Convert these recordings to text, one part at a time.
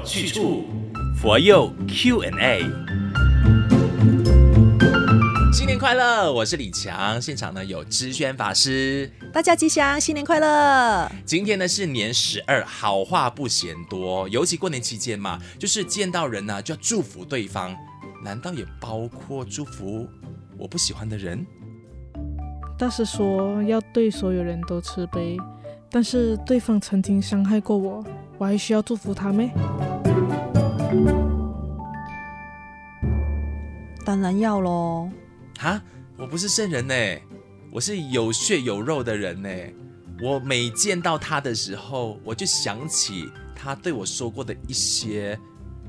有去处，佛佑 Q&A。新年快乐！我是李强，现场呢有知轩法师，大家吉祥，新年快乐！今天呢是年十二，好话不嫌多，尤其过年期间嘛，就是见到人呢、啊、就要祝福对方，难道也包括祝福我不喜欢的人？大师说要对所有人都慈悲，但是对方曾经伤害过我，我还需要祝福他咩？当然要喽。哈，我不是圣人呢，我是有血有肉的人呢。我每见到他的时候，我就想起他对我说过的一些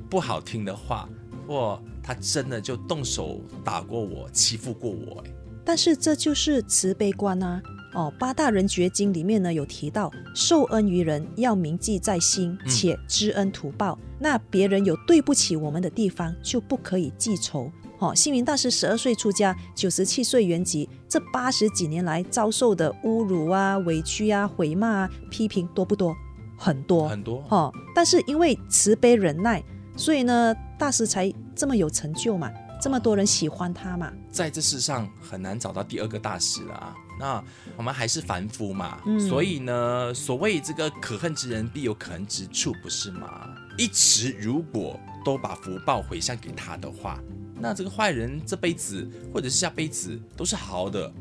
不好听的话，或他真的就动手打过我，欺负过我。但是这就是慈悲观啊！哦，八大人觉经里面呢有提到，受恩于人要铭记在心，且知恩图报。嗯、那别人有对不起我们的地方，就不可以记仇。哦，星云大师十二岁出家，九十七岁圆寂，这八十几年来遭受的侮辱啊、委屈啊、毁骂啊、批评多不多？很多很多。哦，但是因为慈悲忍耐，所以呢，大师才这么有成就嘛。这么多人喜欢他嘛？在这世上很难找到第二个大师了啊！那我们还是凡夫嘛，嗯、所以呢，所谓这个可恨之人必有可恨之处，不是吗？一直如果都把福报回向给他的话，那这个坏人这辈子或者是下辈子都是好的。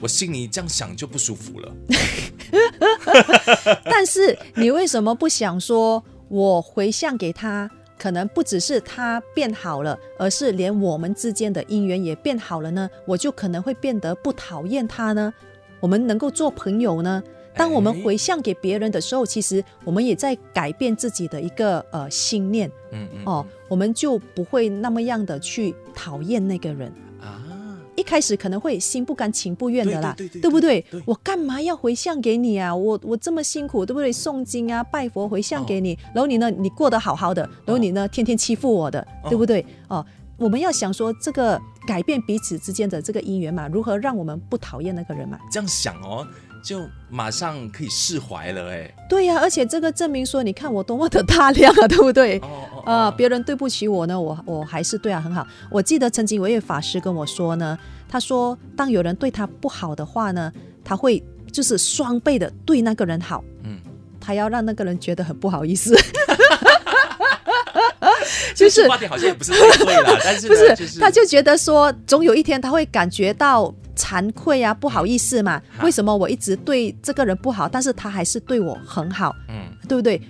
我心里这样想就不舒服了。但是你为什么不想说我回向给他？可能不只是他变好了，而是连我们之间的姻缘也变好了呢。我就可能会变得不讨厌他呢。我们能够做朋友呢。当我们回向给别人的时候，其实我们也在改变自己的一个呃心念。嗯嗯。哦，我们就不会那么样的去讨厌那个人。一开始可能会心不甘情不愿的啦，对，不对？对我干嘛要回向给你啊？我我这么辛苦，对不对？诵经啊，拜佛回向给你，哦、然后你呢，你过得好好的，然后你呢，哦、天天欺负我的，对不对？哦，哦，我们要想说这个改变彼此之间的这个姻缘嘛，如何让我们不讨厌那个人嘛？这样想哦。就马上可以释怀了哎，对呀、啊，而且这个证明说，你看我多么的大量啊，对不对？啊、哦哦呃，别人对不起我呢，我我还是对啊很好。我记得曾经有一位法师跟我说呢，他说当有人对他不好的话呢，他会就是双倍的对那个人好，嗯，他要让那个人觉得很不好意思。就是话题好像也不是太对了，但是不是、就是、他就觉得说，总有一天他会感觉到。惭愧啊，不好意思嘛？为什么我一直对这个人不好，但是他还是对我很好？嗯，对不对？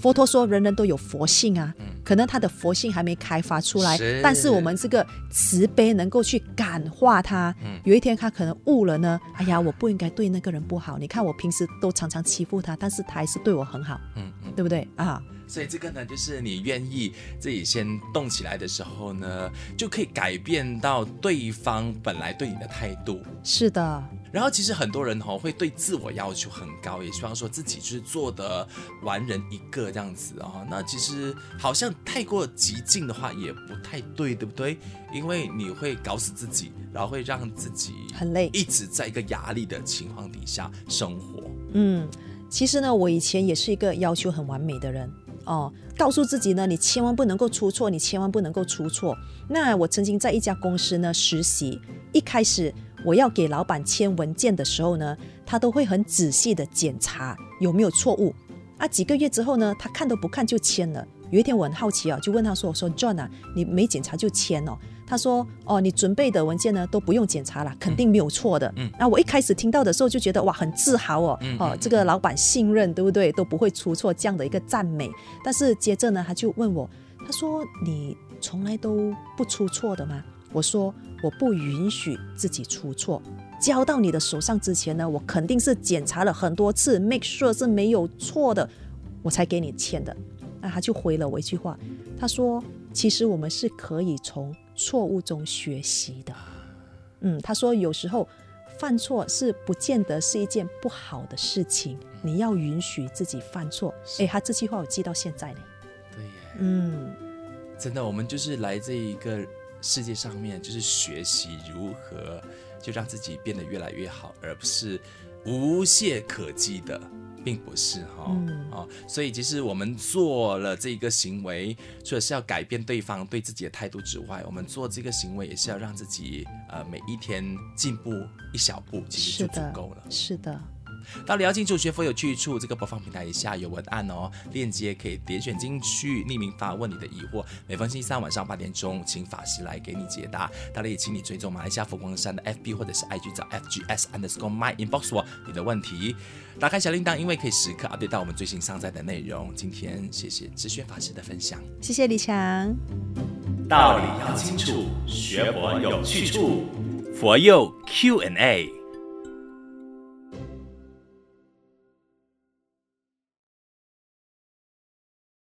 佛陀说，人人都有佛性啊，嗯、可能他的佛性还没开发出来，是但是我们这个慈悲能够去感化他。嗯、有一天他可能悟了呢。哎呀，我不应该对那个人不好。你看我平时都常常欺负他，但是他还是对我很好。对不对啊？所以这个呢，就是你愿意自己先动起来的时候呢，就可以改变到对方本来对你的态度。是的。然后其实很多人哈、哦、会对自我要求很高，也希望说自己就是做的完人一个这样子啊、哦。那其实好像太过激进的话也不太对，对不对？因为你会搞死自己，然后会让自己很累，一直在一个压力的情况底下生活。嗯，其实呢，我以前也是一个要求很完美的人。哦，告诉自己呢，你千万不能够出错，你千万不能够出错。那我曾经在一家公司呢实习，一开始我要给老板签文件的时候呢，他都会很仔细的检查有没有错误。啊，几个月之后呢，他看都不看就签了。有一天我很好奇啊，就问他说：“我说 John 啊，你没检查就签哦？”他说：“哦，你准备的文件呢都不用检查了，肯定没有错的。”嗯，那我一开始听到的时候就觉得哇，很自豪哦，嗯、哦，这个老板信任，对不对？都不会出错这样的一个赞美。但是接着呢，他就问我，他说：“你从来都不出错的吗？”我说：“我不允许自己出错。交到你的手上之前呢，我肯定是检查了很多次，make sure 是没有错的，我才给你签的。”那他就回了我一句话，他说：“其实我们是可以从。”错误中学习的，嗯，他说有时候犯错是不见得是一件不好的事情，你要允许自己犯错。哎，他这句话我记到现在呢。对耶，嗯，真的，我们就是来这一个世界上面，就是学习如何就让自己变得越来越好，而不是无懈可击的并不是哈，嗯哦，所以其实我们做了这个行为，除了是要改变对方对自己的态度之外，我们做这个行为也是要让自己呃每一天进步一小步，其实就足够了。是的。到底要清楚学佛有去处，这个播放平台以下有文案哦，链接可以点选进去，匿名发问你的疑惑。每逢星期三晚上八点钟，请法师来给你解答。当然也请你追踪马来西亚佛光山的 FB 或者是 IG 找 FGS underscore my inbox 我你的问题。打开小铃铛，因为可以时刻 update 到我们最新上载的内容。今天谢谢知轩法师的分享，谢谢李强。道理要清楚，学佛有去处，佛佑 Q&A。